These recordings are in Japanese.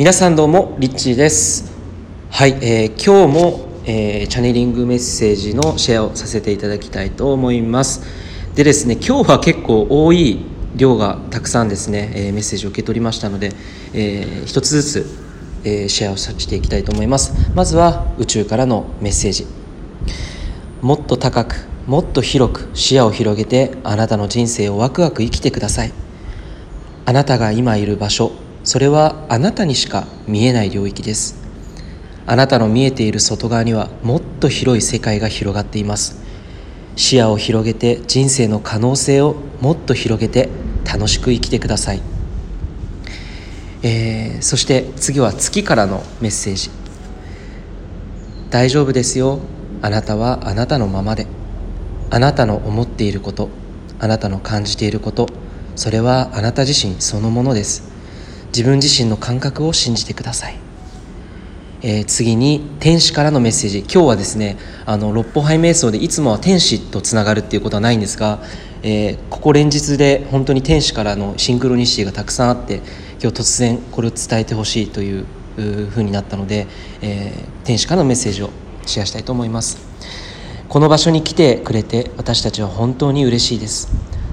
皆さんどうもリッチーです。はい、えー、今日も、えー、チャネリングメッセージのシェアをさせていただきたいと思います。でですね今日は結構多い量がたくさんですね、えー、メッセージを受け取りましたので、えー、一つずつ、えー、シェアをさせていきたいと思います。まずは宇宙からのメッセージ。もっと高くもっと広く視野を広げてあなたの人生をワクワク生きてください。あなたが今いる場所それはあなたにしか見えない領域です。あなたの見えている外側にはもっと広い世界が広がっています。視野を広げて人生の可能性をもっと広げて楽しく生きてください、えー、そして次は月からのメッセージ。大丈夫ですよ。あなたはあなたのままで。あなたの思っていることあなたの感じていることそれはあなた自身そのものです。自分自身の感覚を信じてください、えー、次に天使からのメッセージ。今日はですねあの六歩杯瞑想でいつもは天使とつながるっていうことはないんですが、えー、ここ連日で本当に天使からのシンクロニシティがたくさんあって今日突然これを伝えてほしいというふうになったので、えー、天使からのメッセージをシェアしたいと思います。この場所に来てくれて私たちは本当に嬉しいです。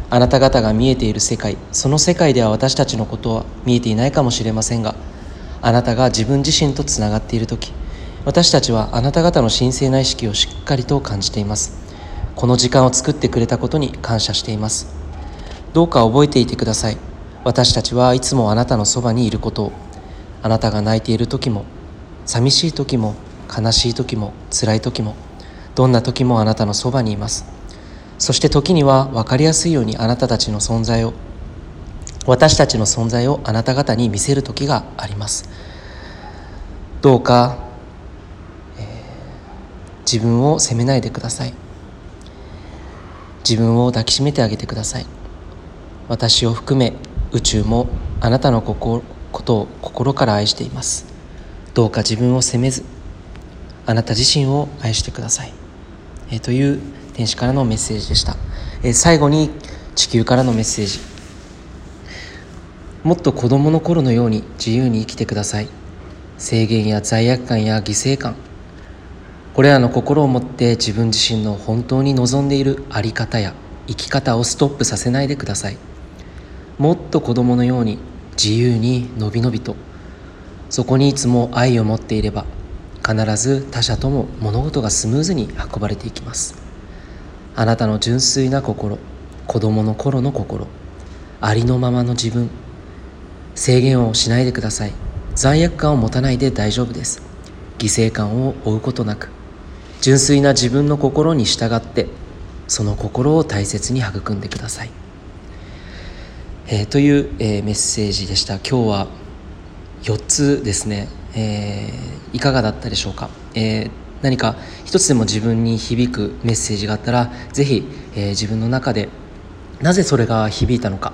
あなた方が見えている世界その世界では私たちのことは見えていないかもしれませんがあなたが自分自身とつながっている時私たちはあなた方の神聖な意識をしっかりと感じています。この時間を作ってくれたことに感謝しています。どうか覚えていてください。私たちはいつもあなたのそばにいることを。あなたが泣いている時も寂しい時も悲しい時も辛い時もどんな時もあなたのそばにいます。そして時には分かりやすいようにあなたたちの存在を私たちの存在をあなた方に見せる時があります。どうか、えー、自分を責めないでください。自分を抱きしめてあげてください。私を含め宇宙もあなたのことを心から愛しています。どうか自分を責めずあなた自身を愛してください、えー、という天使からのメッセージでした、え最後に地球からのメッセージ。もっと子供の頃のように自由に生きてください。制限や罪悪感や犠牲感。これらの心を持って自分自身の本当に望んでいる在り方や生き方をストップさせないでください。もっと子供のように自由にのびのびと。そこにいつも愛を持っていれば必ず他者とも物事がスムーズに運ばれていきます。あなたの純粋な心子供の頃の心ありのままの自分。制限をしないでください。罪悪感を持たないで大丈夫です。犠牲感を負うことなく。純粋な自分の心に従ってその心を大切に育んでください、えー、という、えー、メッセージでした。今日は4つですね、えー、いかがだったでしょうか、えー何か一つでも自分に響くメッセージがあったら是非、えー、自分の中でなぜそれが響いたのか、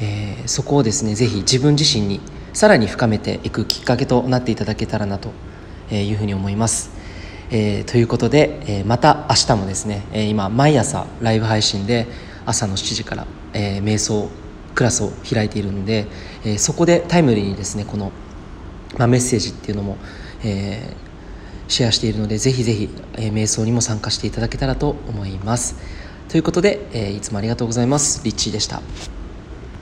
えー、そこをですね是非自分自身にさらに深めていくきっかけとなっていただけたらなというふうに思います。えー、ということで、えー、また明日もですね、えー、今毎朝ライブ配信で朝の7時から、えー、瞑想クラスを開いているので、えー、そこでタイムリーにですねこの、まあ、メッセージっていうのも、えー、シェアしているのでぜひぜひ、えー、瞑想にも参加していただけたらと思います。ということで、えー、いつもありがとうございます。リッチーでした。